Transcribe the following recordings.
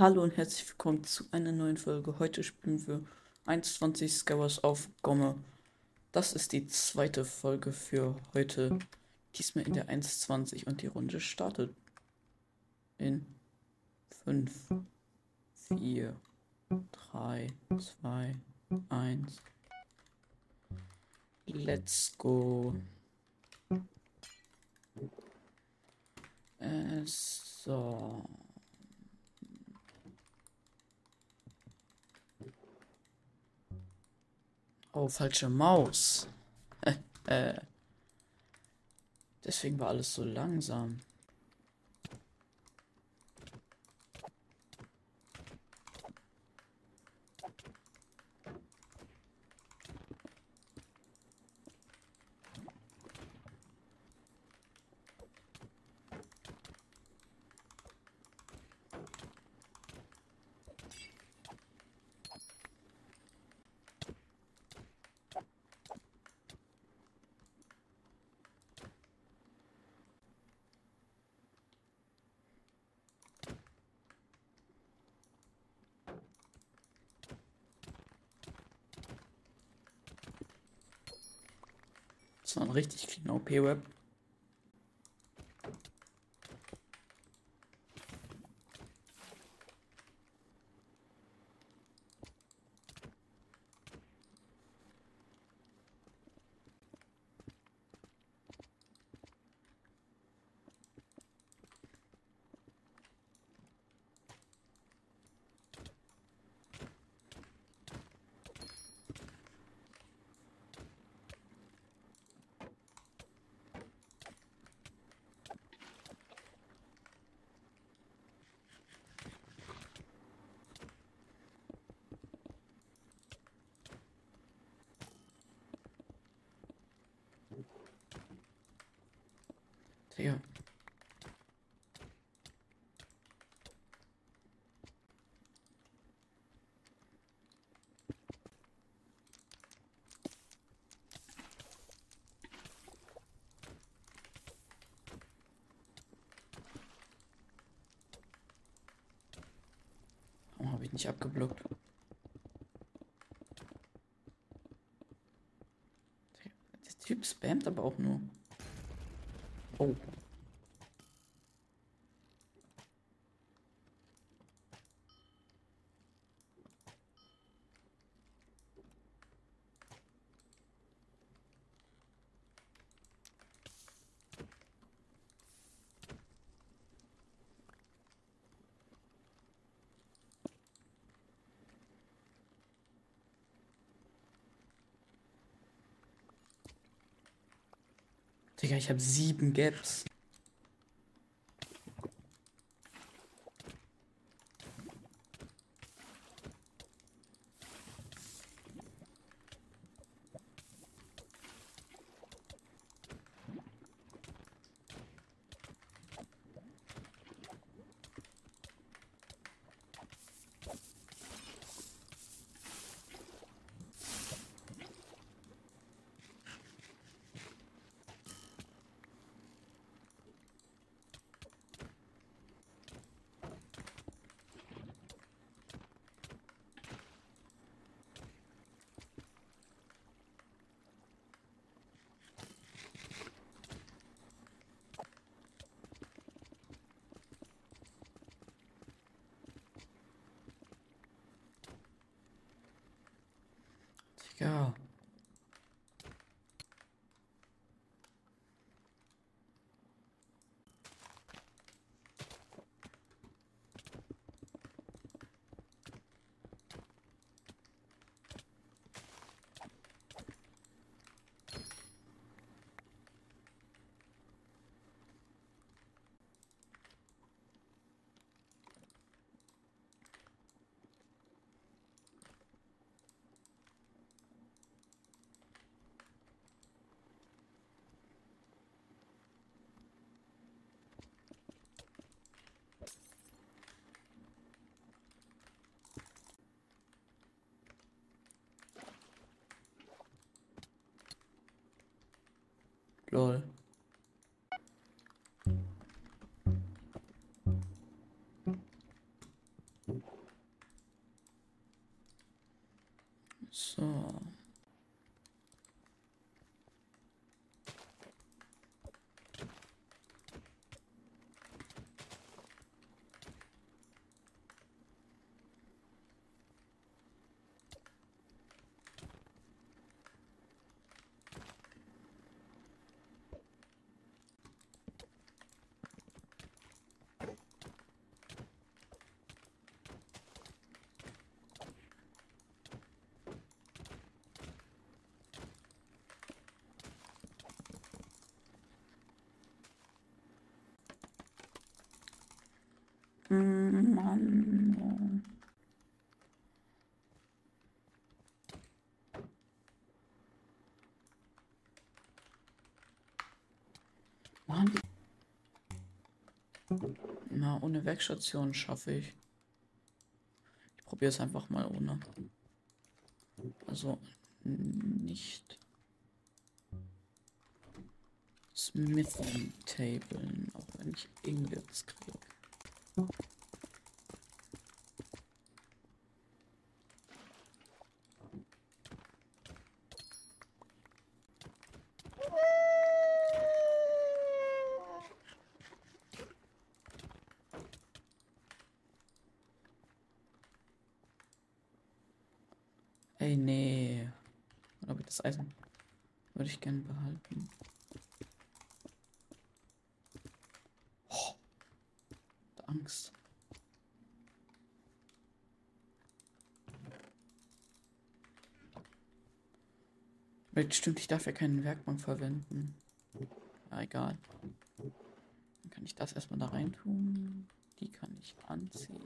Hallo und herzlich willkommen zu einer neuen Folge. Heute spielen wir 21 Skywars auf Gomme. Das ist die zweite Folge für heute. Diesmal in der 1.20 und die Runde startet in 5, 4, 3, 2, 1. Let's go. Äh, so. Oh, falsche Maus. äh. Deswegen war alles so langsam. Das war ein richtig clean OP-Web. Habe ich nicht abgeblockt? Der Typ spammt aber auch nur. Oh. Digga, ich habe sieben Gaps. girl. Ja. Lol. So. Mann. Mann. Na, ohne Werkstation schaffe ich. Ich probiere es einfach mal ohne. Also nicht Smithing Tablen, auch wenn ich irgendwie was kriege. Ey, nee. Oder habe ich das Eisen? Würde ich gerne behalten. Angst. Vielleicht stimmt, ich darf ja keinen Werkbank verwenden. Ja, egal. Dann kann ich das erstmal da rein tun. Die kann ich anziehen.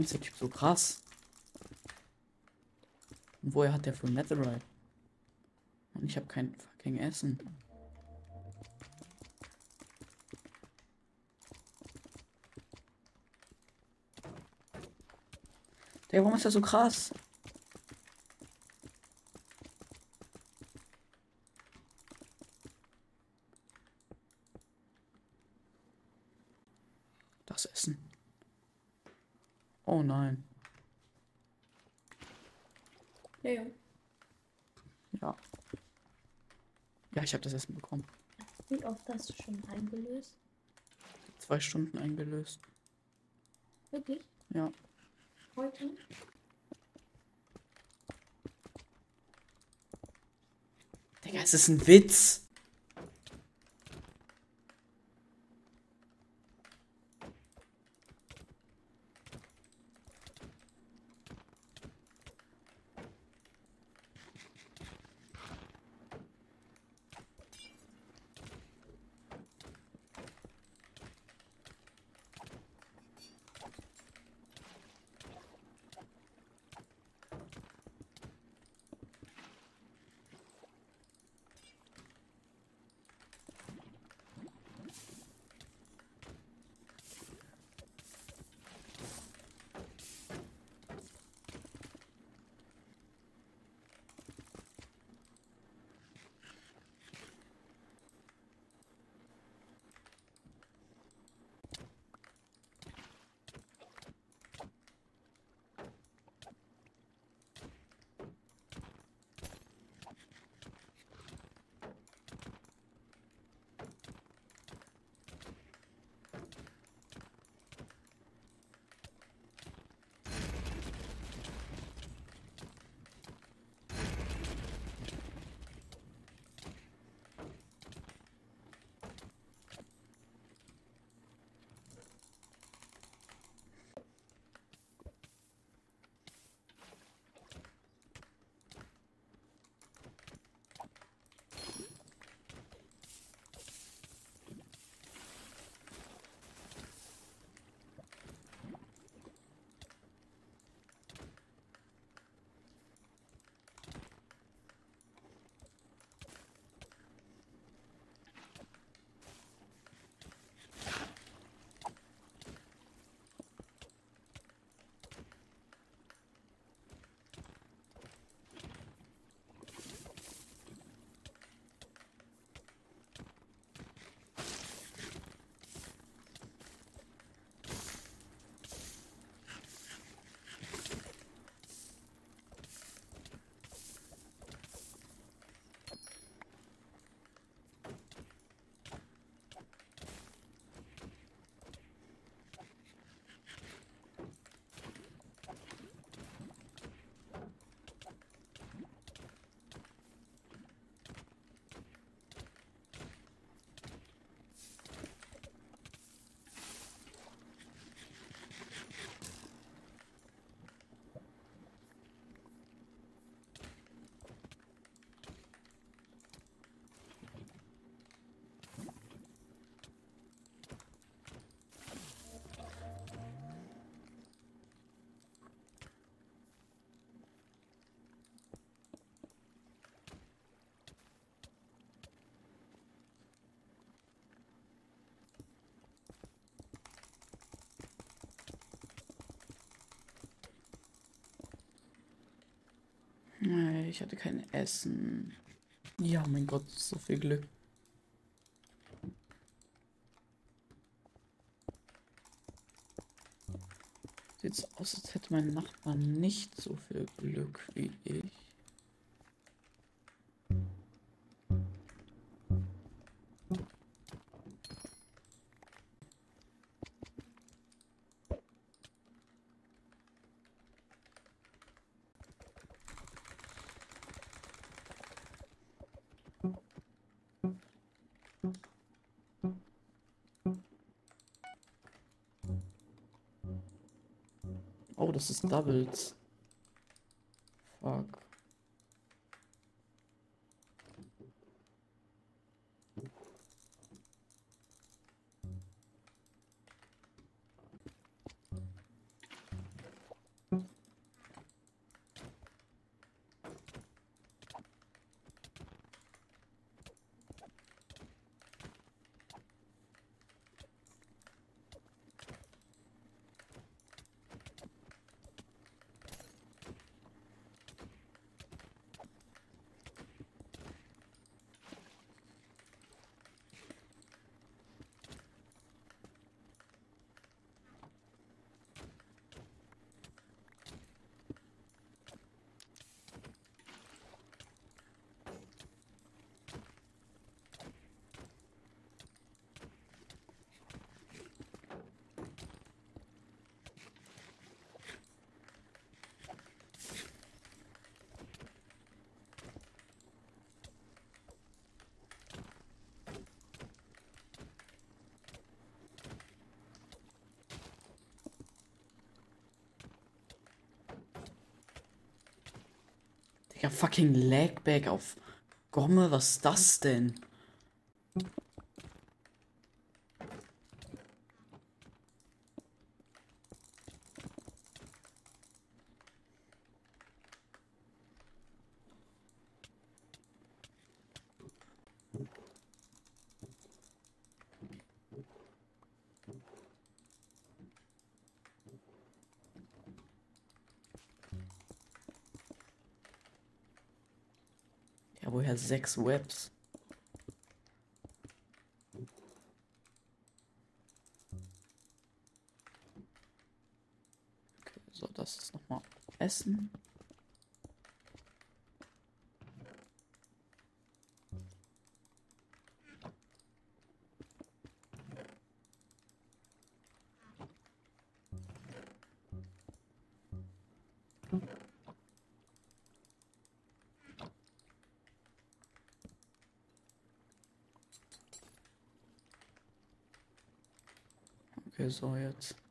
Der, warum ist der Typ so krass? Und woher hat der für Netherite? Und ich habe kein fucking Essen. Der, warum ist der so krass? Das Essen. Oh nein. Ja, ja. Ja. Ja, ich habe das Essen bekommen. Wie oft hast du schon eingelöst? Zwei Stunden eingelöst. Wirklich? Ja. Heute? Digga, es ist ein Witz. Ich hatte kein Essen. Ja, mein Gott, so viel Glück. Sieht so aus, als hätte mein Nachbar nicht so viel Glück wie ich. Doubles. Fuck. Digga, fucking Lagback auf Gomme, was ist das denn? Ja, woher sechs Webs? Okay, so, das ist nochmal Essen. Okay, so jetzt.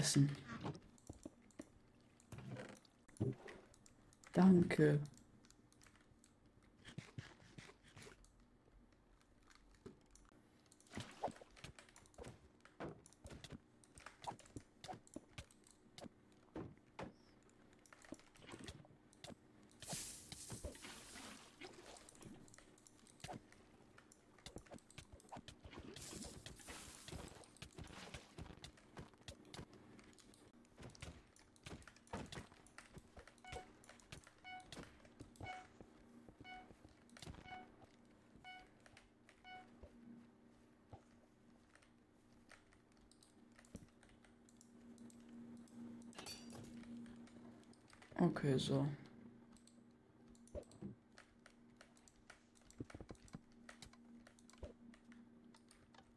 Essen. Danke. Okay, so.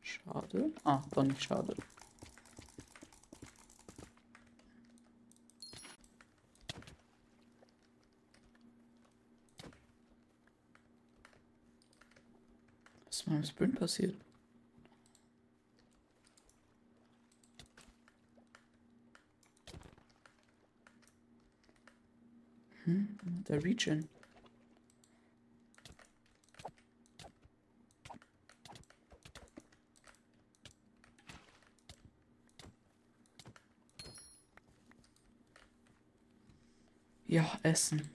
Schade. Ah, doch nicht schade. Was ist meinem Sprint passiert? Hm, der Regen. Ja, Essen.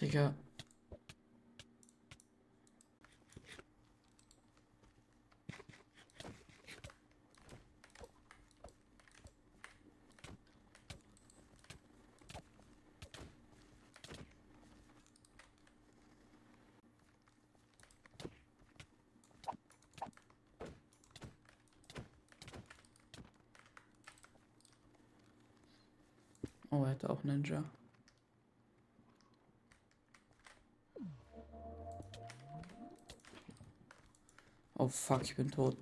Digga. Oh, er hatte auch Ninja. Oh fuck, ich bin tot.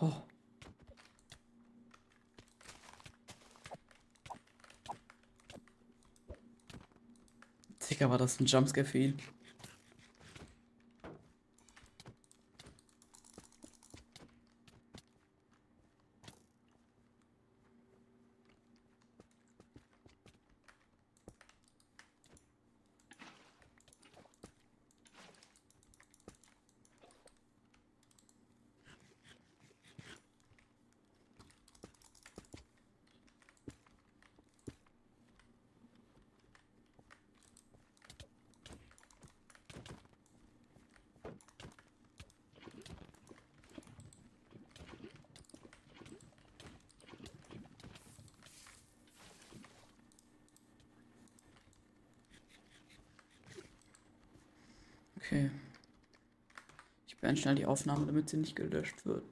Oh. Digga, war das ein Jumpscare für ihn? Okay. Ich beende schnell die Aufnahme, damit sie nicht gelöscht wird.